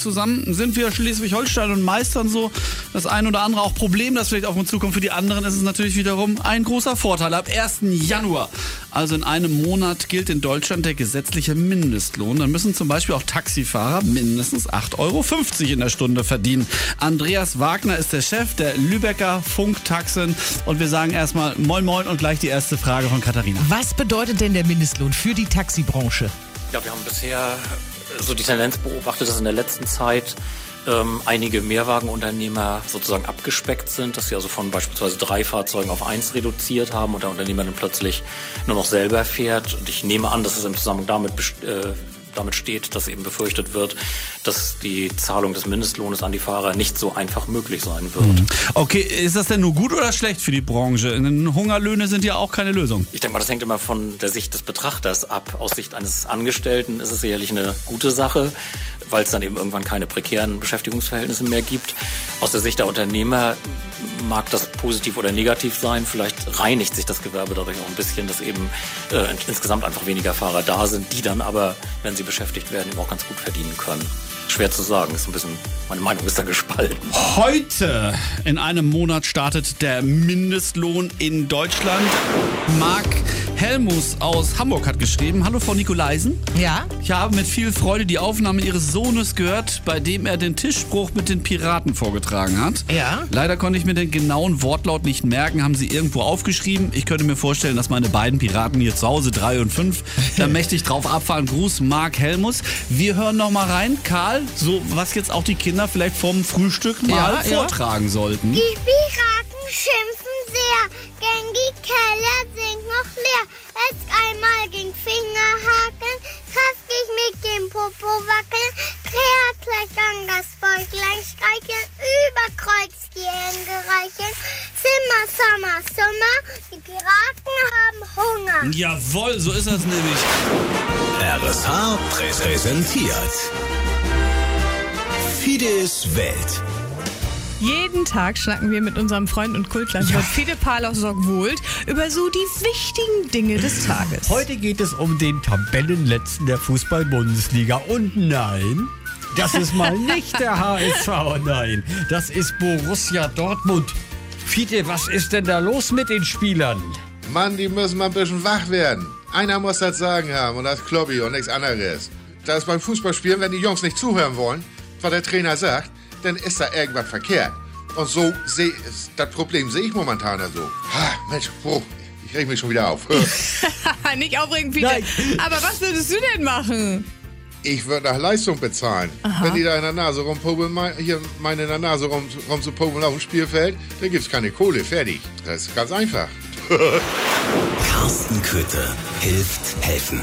zusammen sind wir Schleswig-Holstein und meistern so das ein oder andere auch Problem, das vielleicht auf uns zukommt. Für die anderen ist es natürlich wiederum ein großer Vorteil. Ab 1. Januar, also in einem Monat, gilt in Deutschland der gesetzliche Mindestlohn. Dann müssen zum Beispiel auch Taxifahrer mindestens 8,50 Euro in der Stunde verdienen. Andreas Wagner ist der Chef der Lübecker Funktaxen und wir sagen erstmal Moin Moin und gleich die erste Frage von Katharina. Was bedeutet denn der Mindestlohn für die Taxibranche? Ja, wir haben bisher so die Tendenz beobachtet, dass in der letzten Zeit ähm, einige Mehrwagenunternehmer sozusagen abgespeckt sind, dass sie also von beispielsweise drei Fahrzeugen auf eins reduziert haben und der Unternehmer dann plötzlich nur noch selber fährt. Und ich nehme an, dass es im Zusammenhang damit äh, damit steht, dass eben befürchtet wird, dass die Zahlung des Mindestlohnes an die Fahrer nicht so einfach möglich sein wird. Mhm. Okay, ist das denn nur gut oder schlecht für die Branche? Hungerlöhne sind ja auch keine Lösung. Ich denke mal, das hängt immer von der Sicht des Betrachters ab. Aus Sicht eines Angestellten ist es sicherlich eine gute Sache, weil es dann eben irgendwann keine prekären Beschäftigungsverhältnisse mehr gibt. Aus der Sicht der Unternehmer mag das positiv oder negativ sein. Vielleicht reinigt sich das Gewerbe dadurch auch ein bisschen, dass eben äh, insgesamt einfach weniger Fahrer da sind, die dann aber, wenn sie beschäftigt werden, eben auch ganz gut verdienen können. Schwer zu sagen, ist ein bisschen, meine Meinung ist da gespalten. Heute in einem Monat startet der Mindestlohn in Deutschland. Marc Helmus aus Hamburg hat geschrieben. Hallo Frau Nikolaisen. Ja? Ich habe mit viel Freude die Aufnahme Ihres Sohnes gehört, bei dem er den Tischspruch mit den Piraten vorgetragen hat. Ja? Leider konnte ich mir den genauen Wortlaut nicht merken. Haben Sie irgendwo aufgeschrieben? Ich könnte mir vorstellen, dass meine beiden Piraten hier zu Hause, drei und fünf, da mächtig drauf abfahren. Gruß, Marc Helmus. Wir hören noch mal rein. Karl, so was jetzt auch die Kinder vielleicht vom Frühstück mal ja, vortragen ja. sollten. Die Piraten schimpfen sehr, denn die Keller sind noch leer. Es einmal ging Fingerhaken, hastig mit dem Popo wackeln, Kreatkleckern das Bäuchlein streicheln, über Kreuz die Hände reichen, Zimmer, Sommer, Sommer, die Piraten haben Hunger. Jawohl, so ist das nämlich. RSH präsentiert Fides Welt. Jeden Tag schnacken wir mit unserem Freund und Kultlandwirt ja. Fide Palos Sorgwold über so die wichtigen Dinge des Tages. Heute geht es um den Tabellenletzten der Fußball-Bundesliga. Und nein, das ist mal nicht der HSV, nein, das ist Borussia Dortmund. Fide, was ist denn da los mit den Spielern? Mann, die müssen mal ein bisschen wach werden. Einer muss das Sagen haben und das Klobby und nichts anderes. Da ist beim Fußballspielen, wenn die Jungs nicht zuhören wollen, was der Trainer sagt, dann ist da irgendwas verkehrt. Und so sehe das Problem sehe ich momentan so. Ha, Mensch, oh, ich reg mich schon wieder auf. Nicht aufregen, Peter. Nein. Aber was würdest du denn machen? Ich würde nach Leistung bezahlen. Aha. Wenn die da in der Nase rumpobeln, hier meine in der Nase rum, rumzupobeln auf dem Spielfeld, dann gibt es keine Kohle. Fertig. Das ist ganz einfach. Carsten Köthe hilft helfen.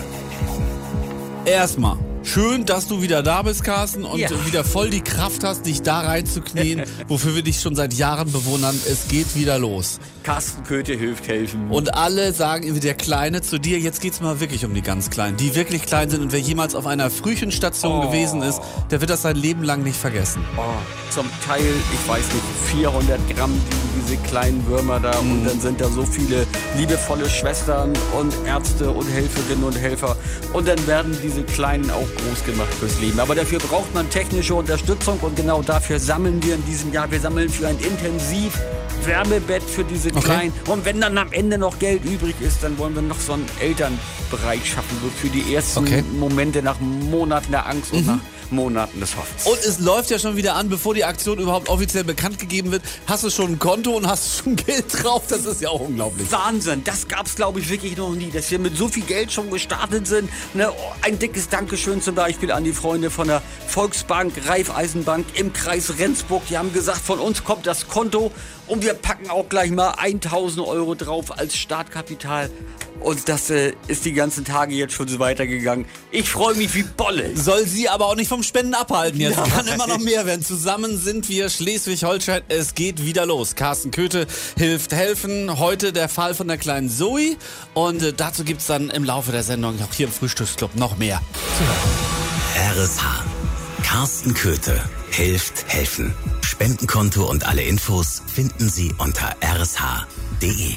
Erstmal Schön, dass du wieder da bist, Carsten, und ja. wieder voll die Kraft hast, dich da reinzuknien, wofür wir dich schon seit Jahren bewundern. Es geht wieder los. Carsten Köthe hilft helfen. Und alle sagen der Kleine zu dir, jetzt geht's mal wirklich um die ganz Kleinen, die wirklich klein sind. Und wer jemals auf einer Frühchenstation oh. gewesen ist, der wird das sein Leben lang nicht vergessen. Oh. Zum Teil, ich weiß nicht, 400 Gramm diese kleinen Würmer da. Mhm. Und dann sind da so viele liebevolle Schwestern und Ärzte und Helferinnen und Helfer. Und dann werden diese Kleinen auch groß gemacht fürs Leben. Aber dafür braucht man technische Unterstützung und genau dafür sammeln wir in diesem Jahr. Wir sammeln für ein intensiv Wärmebett für diese okay. Kleinen. Und wenn dann am Ende noch Geld übrig ist, dann wollen wir noch so einen Elternbereich schaffen, so für die ersten okay. Momente nach Monaten der Angst und mhm. nach Monaten des Hoffens. Und es läuft ja schon wieder an, bevor die Aktion überhaupt offiziell bekannt gegeben wird. Hast du schon ein Konto und hast schon Geld drauf? Das ist ja auch unglaublich. Wahnsinn, das gab es glaube ich wirklich noch nie, dass wir mit so viel Geld schon gestartet sind. Ne? Ein dickes Dankeschön zum Beispiel an die Freunde von der Volksbank, Raiffeisenbank im Kreis Rendsburg. Die haben gesagt, von uns kommt das Konto und wir packen auch gleich mal 1000 Euro drauf als Startkapital. Und das äh, ist die ganzen Tage jetzt schon so weitergegangen. Ich freue mich wie Bolle. Soll sie aber auch nicht vom Spenden abhalten jetzt. Ja. Kann immer noch mehr werden. Zusammen sind wir Schleswig-Holstein. Es geht wieder los. Carsten Köthe hilft helfen. Heute der Fall von der kleinen Zoe. Und äh, dazu gibt es dann im Laufe der Sendung auch hier im Frühstücksclub noch mehr. RSH. Carsten Köthe hilft helfen. Spendenkonto und alle Infos finden Sie unter rsh.de.